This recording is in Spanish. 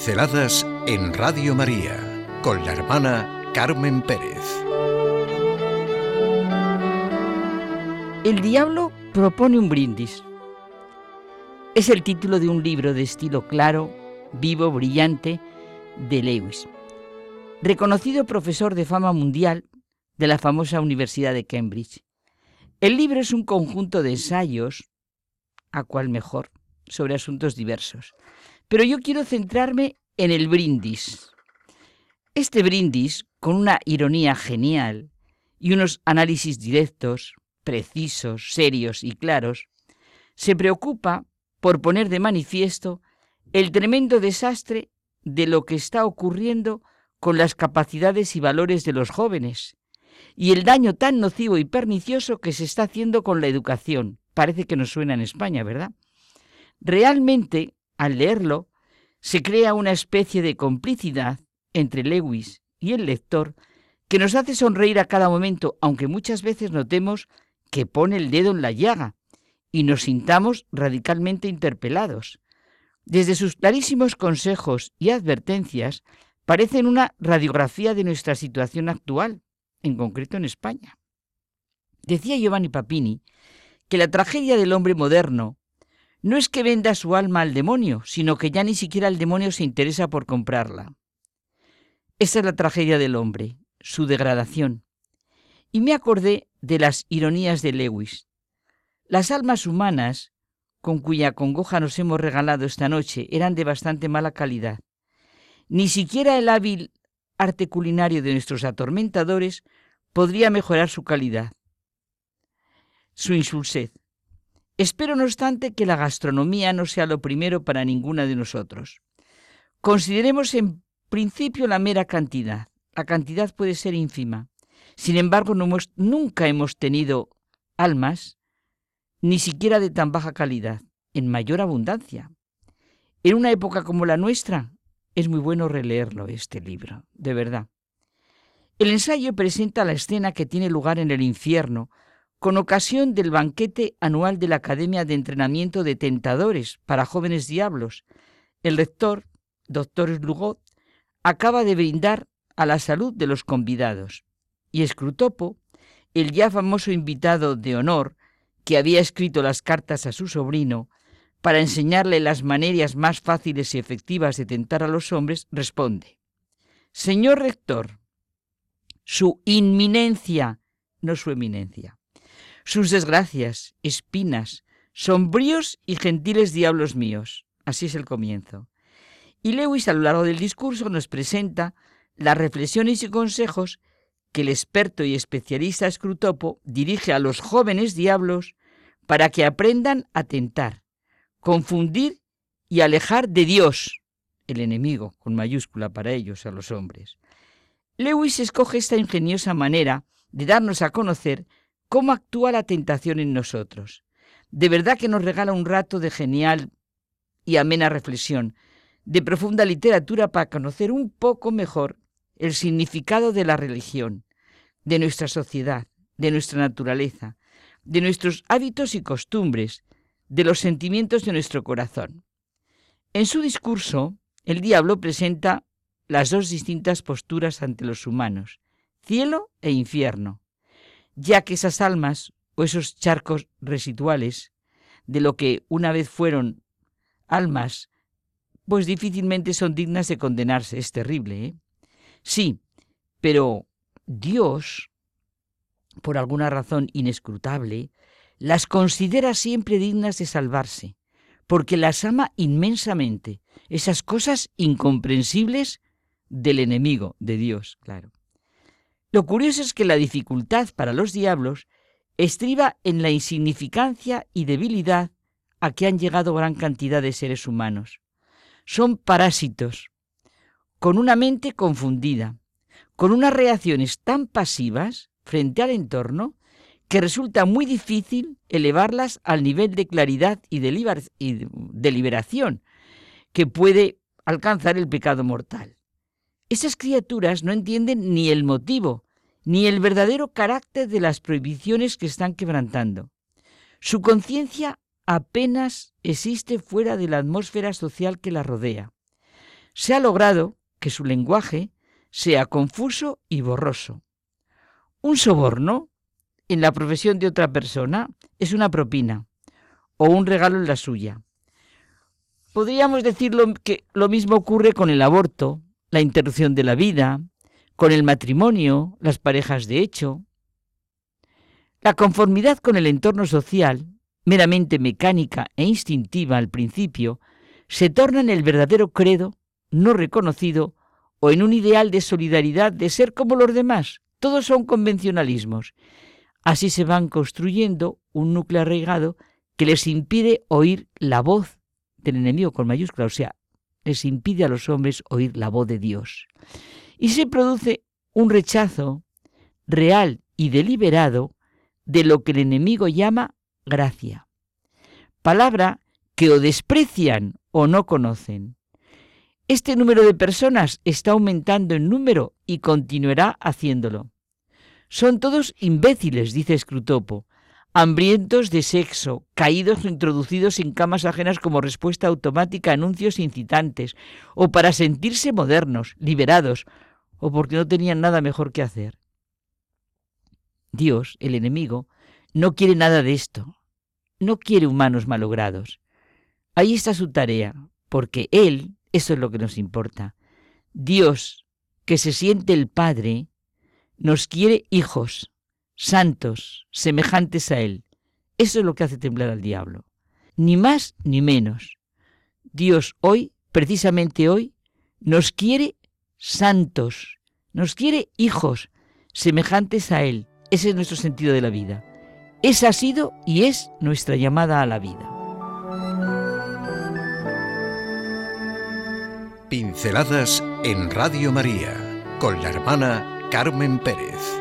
Pinceladas en Radio María con la hermana Carmen Pérez. El diablo propone un brindis. Es el título de un libro de estilo claro, vivo, brillante de Lewis, reconocido profesor de fama mundial de la famosa Universidad de Cambridge. El libro es un conjunto de ensayos, a cual mejor, sobre asuntos diversos. Pero yo quiero centrarme en el brindis. Este brindis, con una ironía genial y unos análisis directos, precisos, serios y claros, se preocupa por poner de manifiesto el tremendo desastre de lo que está ocurriendo con las capacidades y valores de los jóvenes y el daño tan nocivo y pernicioso que se está haciendo con la educación. Parece que nos suena en España, ¿verdad? Realmente al leerlo, se crea una especie de complicidad entre Lewis y el lector que nos hace sonreír a cada momento, aunque muchas veces notemos que pone el dedo en la llaga y nos sintamos radicalmente interpelados. Desde sus clarísimos consejos y advertencias parecen una radiografía de nuestra situación actual, en concreto en España. Decía Giovanni Papini que la tragedia del hombre moderno no es que venda su alma al demonio, sino que ya ni siquiera el demonio se interesa por comprarla. Esa es la tragedia del hombre, su degradación. Y me acordé de las ironías de Lewis. Las almas humanas, con cuya congoja nos hemos regalado esta noche, eran de bastante mala calidad. Ni siquiera el hábil arte culinario de nuestros atormentadores podría mejorar su calidad, su insulsez. Espero, no obstante, que la gastronomía no sea lo primero para ninguna de nosotros. Consideremos en principio la mera cantidad. La cantidad puede ser ínfima. Sin embargo, nunca hemos tenido almas, ni siquiera de tan baja calidad, en mayor abundancia. En una época como la nuestra, es muy bueno releerlo, este libro, de verdad. El ensayo presenta la escena que tiene lugar en el infierno, con ocasión del banquete anual de la Academia de Entrenamiento de Tentadores para Jóvenes Diablos, el rector, doctor Slugot, acaba de brindar a la salud de los convidados. Y Escrutopo, el ya famoso invitado de honor, que había escrito las cartas a su sobrino para enseñarle las maneras más fáciles y efectivas de tentar a los hombres, responde, Señor rector, su inminencia, no su eminencia, sus desgracias, espinas, sombríos y gentiles diablos míos. Así es el comienzo. Y Lewis a lo largo del discurso nos presenta las reflexiones y consejos que el experto y especialista Scrutopo dirige a los jóvenes diablos para que aprendan a tentar, confundir y alejar de Dios, el enemigo, con mayúscula para ellos, a los hombres. Lewis escoge esta ingeniosa manera de darnos a conocer cómo actúa la tentación en nosotros. De verdad que nos regala un rato de genial y amena reflexión, de profunda literatura para conocer un poco mejor el significado de la religión, de nuestra sociedad, de nuestra naturaleza, de nuestros hábitos y costumbres, de los sentimientos de nuestro corazón. En su discurso, el diablo presenta las dos distintas posturas ante los humanos, cielo e infierno, ya que esas almas o esos charcos residuales de lo que una vez fueron almas, pues difícilmente son dignas de condenarse. Es terrible, ¿eh? Sí, pero Dios, por alguna razón inescrutable, las considera siempre dignas de salvarse, porque las ama inmensamente, esas cosas incomprensibles del enemigo de Dios, claro. Lo curioso es que la dificultad para los diablos estriba en la insignificancia y debilidad a que han llegado gran cantidad de seres humanos. Son parásitos, con una mente confundida, con unas reacciones tan pasivas frente al entorno que resulta muy difícil elevarlas al nivel de claridad y de liberación que puede alcanzar el pecado mortal. Esas criaturas no entienden ni el motivo, ni el verdadero carácter de las prohibiciones que están quebrantando. Su conciencia apenas existe fuera de la atmósfera social que la rodea. se ha logrado que su lenguaje sea confuso y borroso. Un soborno en la profesión de otra persona es una propina o un regalo en la suya. Podríamos decir que lo mismo ocurre con el aborto, la interrupción de la vida, con el matrimonio, las parejas de hecho. La conformidad con el entorno social, meramente mecánica e instintiva al principio, se torna en el verdadero credo no reconocido o en un ideal de solidaridad de ser como los demás. Todos son convencionalismos. Así se van construyendo un núcleo arraigado que les impide oír la voz del enemigo con mayúscula, o sea, les impide a los hombres oír la voz de Dios. Y se produce un rechazo real y deliberado de lo que el enemigo llama gracia. Palabra que o desprecian o no conocen. Este número de personas está aumentando en número y continuará haciéndolo. Son todos imbéciles, dice Scrutopo, hambrientos de sexo, caídos o introducidos en camas ajenas como respuesta automática a anuncios incitantes, o para sentirse modernos, liberados, o porque no tenían nada mejor que hacer. Dios, el enemigo, no quiere nada de esto. No quiere humanos malogrados. Ahí está su tarea, porque Él, eso es lo que nos importa. Dios, que se siente el Padre, nos quiere hijos, santos, semejantes a Él. Eso es lo que hace temblar al diablo. Ni más ni menos. Dios hoy, precisamente hoy, nos quiere santos, nos quiere hijos, semejantes a Él. Ese es nuestro sentido de la vida. Esa ha sido y es nuestra llamada a la vida. Pinceladas en Radio María con la hermana Carmen Pérez.